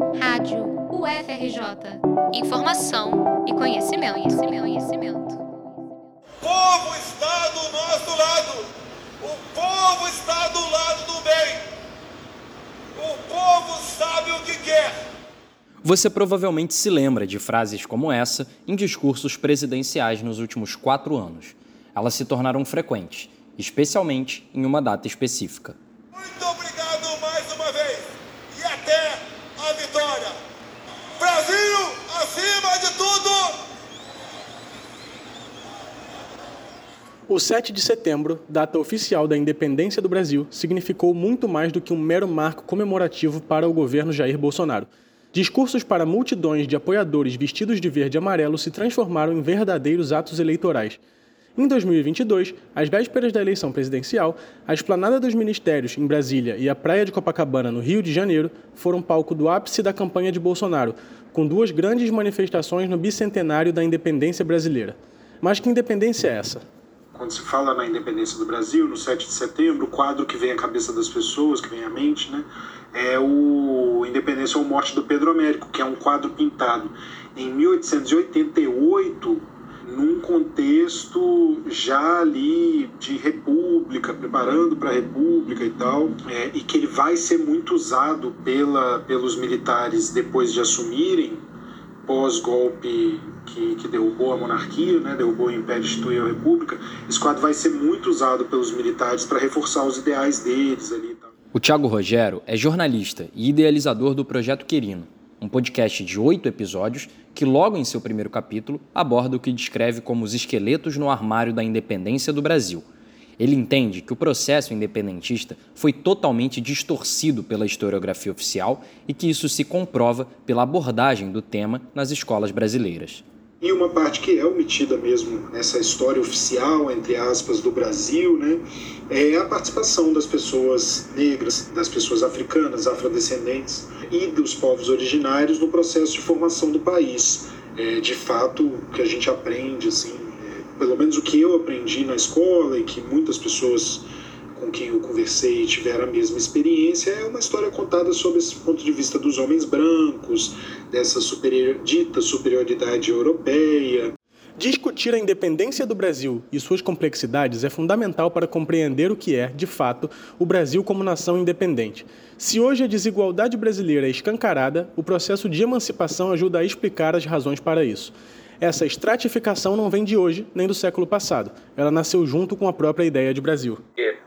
Rádio UFRJ. Informação e conhecimento, conhecimento, conhecimento. O povo está do nosso lado. O povo está do lado do bem. O povo sabe o que quer. Você provavelmente se lembra de frases como essa em discursos presidenciais nos últimos quatro anos. Elas se tornaram frequentes, especialmente em uma data específica. Muito obrigado mais uma vez. E até vitória. Brasil acima de tudo. O 7 de setembro, data oficial da independência do Brasil, significou muito mais do que um mero marco comemorativo para o governo Jair Bolsonaro. Discursos para multidões de apoiadores vestidos de verde e amarelo se transformaram em verdadeiros atos eleitorais. Em 2022, às vésperas da eleição presidencial, a esplanada dos ministérios em Brasília e a praia de Copacabana, no Rio de Janeiro, foram palco do ápice da campanha de Bolsonaro, com duas grandes manifestações no bicentenário da independência brasileira. Mas que independência é essa? quando se fala na independência do Brasil, no 7 de setembro, o quadro que vem à cabeça das pessoas, que vem à mente, né, é o Independência ou Morte do Pedro Américo, que é um quadro pintado em 1888, num contexto já ali de república, preparando para a república e tal, é, e que ele vai ser muito usado pela, pelos militares depois de assumirem pós-golpe que, que, derrubou a monarquia, né, derrubou o império instituiu a república, esse quadro vai ser muito usado pelos militares para reforçar os ideais deles ali. O Tiago Rogero é jornalista e idealizador do Projeto Querino, um podcast de oito episódios que, logo em seu primeiro capítulo, aborda o que descreve como os esqueletos no armário da independência do Brasil – ele entende que o processo independentista foi totalmente distorcido pela historiografia oficial e que isso se comprova pela abordagem do tema nas escolas brasileiras. E uma parte que é omitida mesmo nessa história oficial, entre aspas, do Brasil, né, é a participação das pessoas negras, das pessoas africanas, afrodescendentes e dos povos originários no processo de formação do país. É, de fato, o que a gente aprende, assim, pelo menos o que eu aprendi na escola e que muitas pessoas com quem eu conversei tiveram a mesma experiência, é uma história contada sob esse ponto de vista dos homens brancos, dessa superior, dita superioridade europeia. Discutir a independência do Brasil e suas complexidades é fundamental para compreender o que é, de fato, o Brasil como nação independente. Se hoje a desigualdade brasileira é escancarada, o processo de emancipação ajuda a explicar as razões para isso. Essa estratificação não vem de hoje nem do século passado. Ela nasceu junto com a própria ideia de Brasil.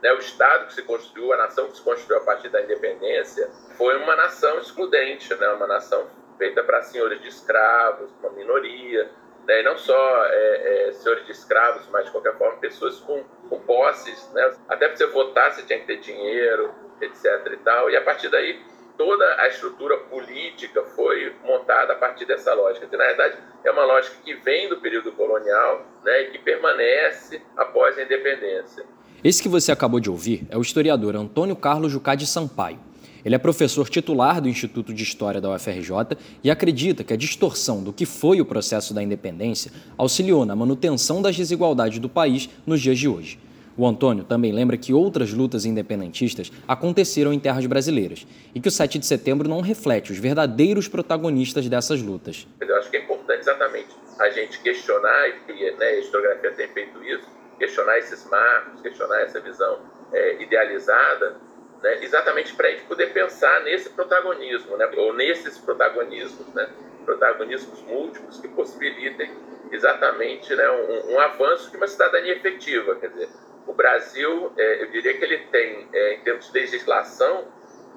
Né, o Estado que se construiu, a nação que se construiu a partir da independência, foi uma nação excludente, né? uma nação feita para senhores de escravos, uma minoria, né? e não só é, é, senhores de escravos, mas de qualquer forma pessoas com, com posses. Né? Até para você votar você tinha que ter dinheiro, etc. E, tal. e a partir daí toda a estrutura política foi montada a partir dessa lógica. Que, na verdade, é uma lógica que vem do período colonial né, e que permanece após a independência. Esse que você acabou de ouvir é o historiador Antônio Carlos Jucá de Sampaio. Ele é professor titular do Instituto de História da UFRJ e acredita que a distorção do que foi o processo da independência auxiliou na manutenção das desigualdades do país nos dias de hoje. O Antônio também lembra que outras lutas independentistas aconteceram em terras brasileiras e que o 7 de setembro não reflete os verdadeiros protagonistas dessas lutas. Eu acho que é importante exatamente a gente questionar, e né, a historiografia tem feito isso, questionar esses marcos, questionar essa visão é, idealizada, né, exatamente para a gente poder pensar nesse protagonismo, né, ou nesses protagonismos, né, protagonismos múltiplos que possibilitem exatamente né, um, um avanço de uma cidadania efetiva, quer dizer, o Brasil, é, eu diria que ele tem, é, em termos de legislação,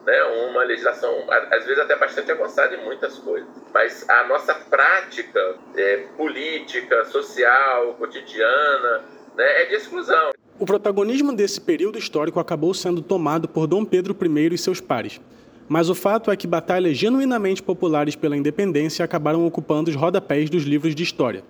né, uma legislação, às vezes até bastante avançada em muitas coisas. Mas a nossa prática é, política, social, cotidiana, né, é de exclusão. O protagonismo desse período histórico acabou sendo tomado por Dom Pedro I e seus pares. Mas o fato é que batalhas genuinamente populares pela independência acabaram ocupando os rodapés dos livros de história.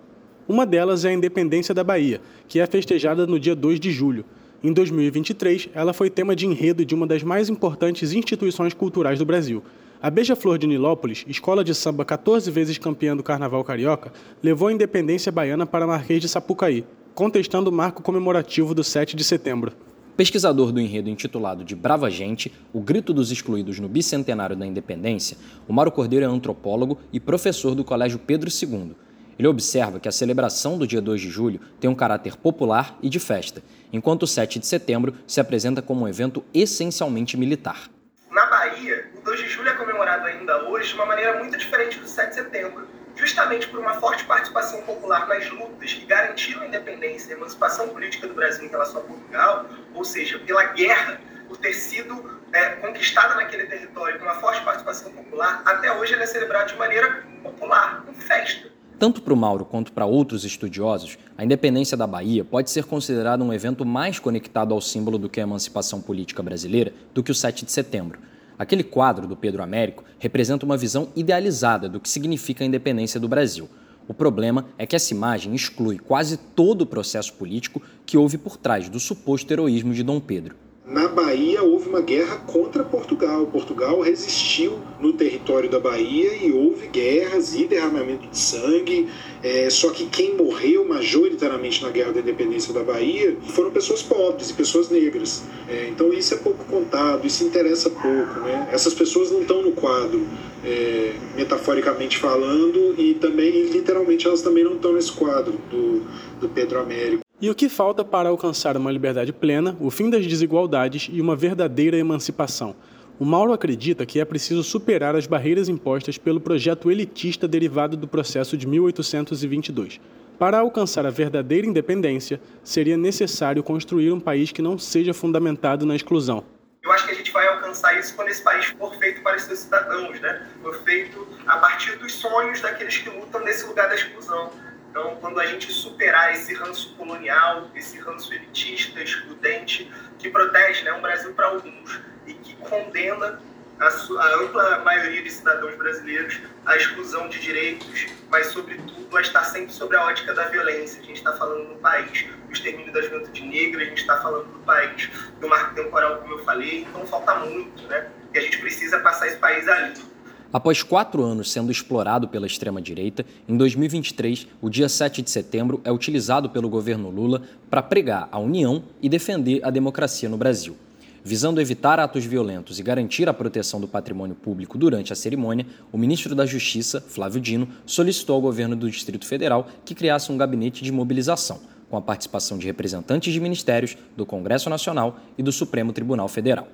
Uma delas é a independência da Bahia, que é festejada no dia 2 de julho. Em 2023, ela foi tema de enredo de uma das mais importantes instituições culturais do Brasil. A Beija-Flor de Nilópolis, escola de samba 14 vezes campeã do Carnaval Carioca, levou a independência baiana para Marquês de Sapucaí, contestando o marco comemorativo do 7 de setembro. Pesquisador do enredo intitulado de Brava Gente, O Grito dos Excluídos no Bicentenário da Independência, o Mauro Cordeiro é antropólogo e professor do Colégio Pedro II. Ele observa que a celebração do dia 2 de julho tem um caráter popular e de festa, enquanto o 7 de setembro se apresenta como um evento essencialmente militar. Na Bahia, o 2 de julho é comemorado ainda hoje de uma maneira muito diferente do 7 de setembro justamente por uma forte participação popular nas lutas que garantiram a independência e a emancipação política do Brasil em relação a Portugal, ou seja, pela guerra por ter sido é, conquistada naquele território com uma forte participação popular, até hoje ele é celebrado de maneira popular, com festa. Tanto para o Mauro quanto para outros estudiosos, a independência da Bahia pode ser considerada um evento mais conectado ao símbolo do que a emancipação política brasileira do que o 7 de setembro. Aquele quadro do Pedro Américo representa uma visão idealizada do que significa a independência do Brasil. O problema é que essa imagem exclui quase todo o processo político que houve por trás do suposto heroísmo de Dom Pedro. Na Bahia houve uma guerra contra Portugal. Portugal resistiu no território da Bahia e houve guerras e derramamento de sangue. É, só que quem morreu majoritariamente na Guerra da Independência da Bahia foram pessoas pobres e pessoas negras. É, então isso é pouco contado, isso interessa pouco. Né? Essas pessoas não estão no quadro, é, metaforicamente falando, e também, literalmente, elas também não estão nesse quadro do, do Pedro Américo. E o que falta para alcançar uma liberdade plena, o fim das desigualdades e uma verdadeira emancipação? O Mauro acredita que é preciso superar as barreiras impostas pelo projeto elitista derivado do processo de 1822. Para alcançar a verdadeira independência, seria necessário construir um país que não seja fundamentado na exclusão. Eu acho que a gente vai alcançar isso quando esse país for feito para os seus cidadãos, né? For feito a partir dos sonhos daqueles que lutam nesse lugar da exclusão então, quando a gente superar esse ranço colonial, esse ranço elitista, excludente, que protege né, um Brasil para alguns e que condena a, a, ampla maioria de cidadãos brasileiros à exclusão de direitos, mas, sobretudo, a estar sempre sobre a ótica da violência. A gente está falando no país do extermínio da juventude negra, a gente está falando do país do marco temporal, como eu falei, então falta muito, né? E a gente precisa passar esse país ali. Após quatro anos sendo explorado pela extrema-direita, em 2023, o dia 7 de setembro é utilizado pelo governo Lula para pregar a união e defender a democracia no Brasil. Visando evitar atos violentos e garantir a proteção do patrimônio público durante a cerimônia, o ministro da Justiça, Flávio Dino, solicitou ao governo do Distrito Federal que criasse um gabinete de mobilização, com a participação de representantes de ministérios, do Congresso Nacional e do Supremo Tribunal Federal.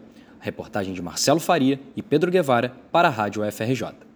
Reportagem de Marcelo Faria e Pedro Guevara para a Rádio UFRJ.